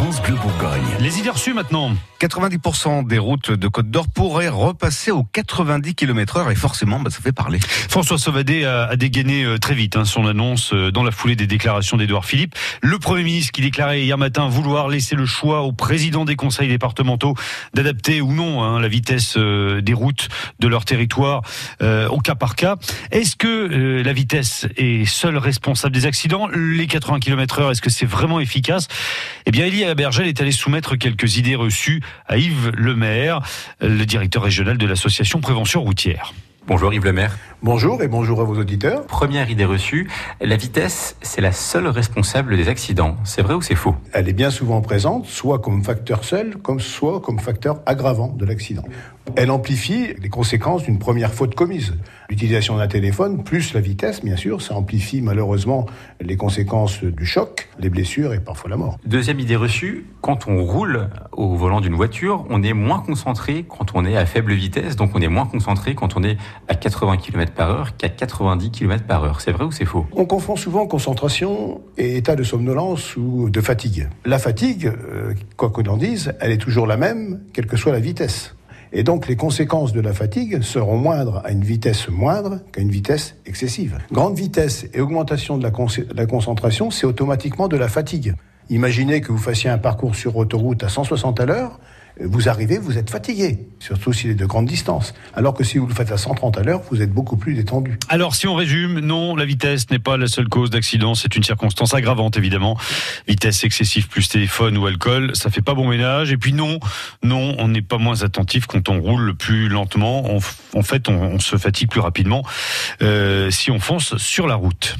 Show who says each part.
Speaker 1: France Bleu Bourgogne.
Speaker 2: Les idées reçues maintenant.
Speaker 3: 90% des routes de Côte d'Or pourraient repasser aux 90 km heure et forcément, bah, ça fait parler.
Speaker 2: François Sauvadet a, a dégainé euh, très vite hein, son annonce euh, dans la foulée des déclarations d'Édouard Philippe. Le Premier ministre qui déclarait hier matin vouloir laisser le choix au président des conseils départementaux d'adapter ou non hein, la vitesse euh, des routes de leur territoire euh, au cas par cas. Est-ce que euh, la vitesse est seule responsable des accidents? Les 80 km heure, est-ce que c'est vraiment efficace? Eh bien, Elie Abergel est allé soumettre quelques idées reçues à Yves Lemaire, le directeur régional de l'association Prévention routière.
Speaker 4: Bonjour Yves Lemaire.
Speaker 5: Bonjour et bonjour à vos auditeurs.
Speaker 4: Première idée reçue, la vitesse, c'est la seule responsable des accidents. C'est vrai ou c'est faux?
Speaker 5: Elle est bien souvent présente, soit comme facteur seul, comme soit comme facteur aggravant de l'accident. Elle amplifie les conséquences d'une première faute commise. L'utilisation d'un téléphone, plus la vitesse, bien sûr, ça amplifie malheureusement les conséquences du choc, les blessures et parfois la mort.
Speaker 4: Deuxième idée reçue, quand on roule au volant d'une voiture, on est moins concentré quand on est à faible vitesse, donc on est moins concentré quand on est à 80 km par heure qu'à 90 km par heure. C'est vrai ou c'est faux?
Speaker 5: On confond souvent concentration et état de somnolence ou de fatigue. La fatigue, euh, quoi qu'on en dise, elle est toujours la même, quelle que soit la vitesse. Et donc les conséquences de la fatigue seront moindres à une vitesse moindre qu'à une vitesse excessive. Grande vitesse et augmentation de la, con la concentration, c'est automatiquement de la fatigue. Imaginez que vous fassiez un parcours sur autoroute à 160 à l'heure, vous arrivez, vous êtes fatigué, surtout s'il est de grande distance. Alors que si vous le faites à 130 à l'heure, vous êtes beaucoup plus détendu.
Speaker 2: Alors, si on résume, non, la vitesse n'est pas la seule cause d'accident, c'est une circonstance aggravante, évidemment. Vitesse excessive plus téléphone ou alcool, ça fait pas bon ménage. Et puis non, non, on n'est pas moins attentif quand on roule plus lentement. En fait, on, se fatigue plus rapidement euh, si on fonce sur la route.